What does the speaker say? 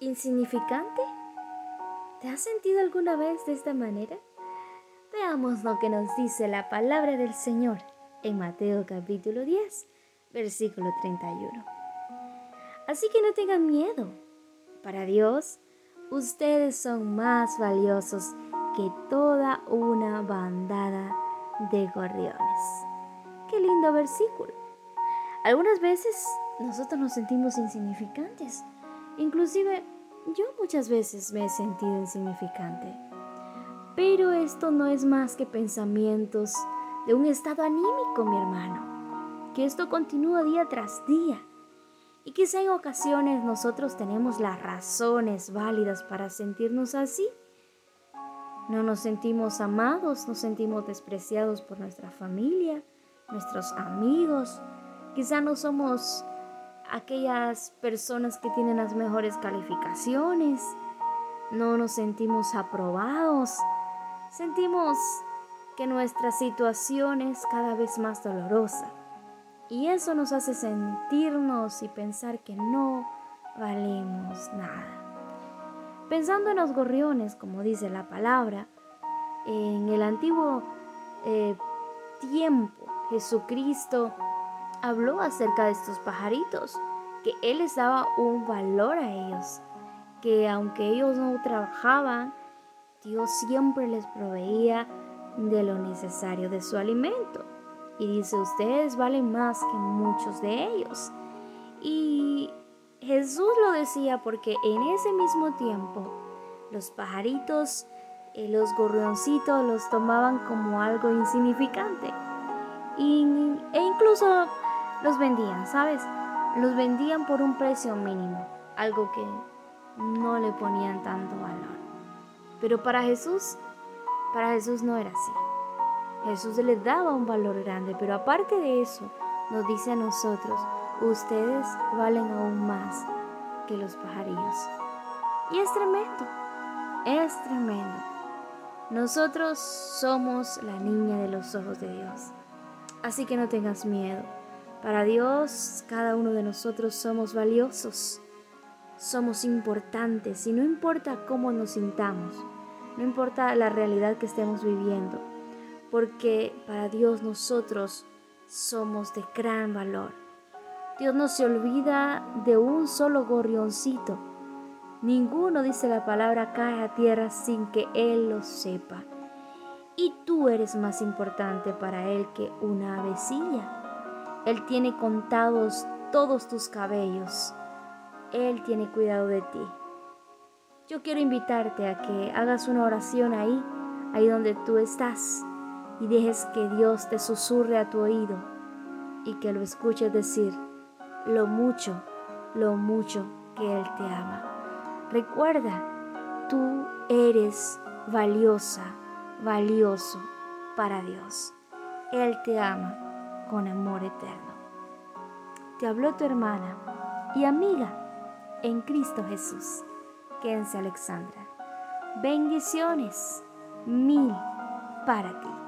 insignificante? ¿Te has sentido alguna vez de esta manera? Veamos lo que nos dice la palabra del Señor en Mateo capítulo 10, versículo 31. Así que no tengan miedo. Para Dios, ustedes son más valiosos que toda una bandada de gorriones. Qué lindo versículo. Algunas veces nosotros nos sentimos insignificantes. Inclusive yo muchas veces me he sentido insignificante. Pero esto no es más que pensamientos de un estado anímico, mi hermano. Que esto continúa día tras día. Y quizá en ocasiones nosotros tenemos las razones válidas para sentirnos así. No nos sentimos amados, nos sentimos despreciados por nuestra familia, nuestros amigos. Quizá no somos aquellas personas que tienen las mejores calificaciones. No nos sentimos aprobados. Sentimos que nuestra situación es cada vez más dolorosa. Y eso nos hace sentirnos y pensar que no valemos nada. Pensando en los gorriones, como dice la palabra, en el antiguo eh, tiempo Jesucristo habló acerca de estos pajaritos, que Él les daba un valor a ellos, que aunque ellos no trabajaban, Dios siempre les proveía de lo necesario de su alimento. Y dice, ustedes valen más que muchos de ellos. Y Jesús lo decía porque en ese mismo tiempo los pajaritos, eh, los gorrioncitos los tomaban como algo insignificante. Y, e incluso los vendían, ¿sabes? Los vendían por un precio mínimo, algo que no le ponían tanto valor. Pero para Jesús, para Jesús no era así. Jesús le daba un valor grande, pero aparte de eso, nos dice a nosotros, ustedes valen aún más que los pajarillos. Y es tremendo, es tremendo. Nosotros somos la niña de los ojos de Dios. Así que no tengas miedo. Para Dios, cada uno de nosotros somos valiosos, somos importantes y no importa cómo nos sintamos, no importa la realidad que estemos viviendo porque para Dios nosotros somos de gran valor. Dios no se olvida de un solo gorrioncito. Ninguno, dice la palabra, cae a tierra sin que Él lo sepa. Y tú eres más importante para Él que una avecilla. Él tiene contados todos tus cabellos. Él tiene cuidado de ti. Yo quiero invitarte a que hagas una oración ahí, ahí donde tú estás y dejes que Dios te susurre a tu oído y que lo escuches decir lo mucho, lo mucho que Él te ama. Recuerda, tú eres valiosa, valioso para Dios. Él te ama con amor eterno. Te habló tu hermana y amiga en Cristo Jesús, Kense Alexandra. Bendiciones mil para ti.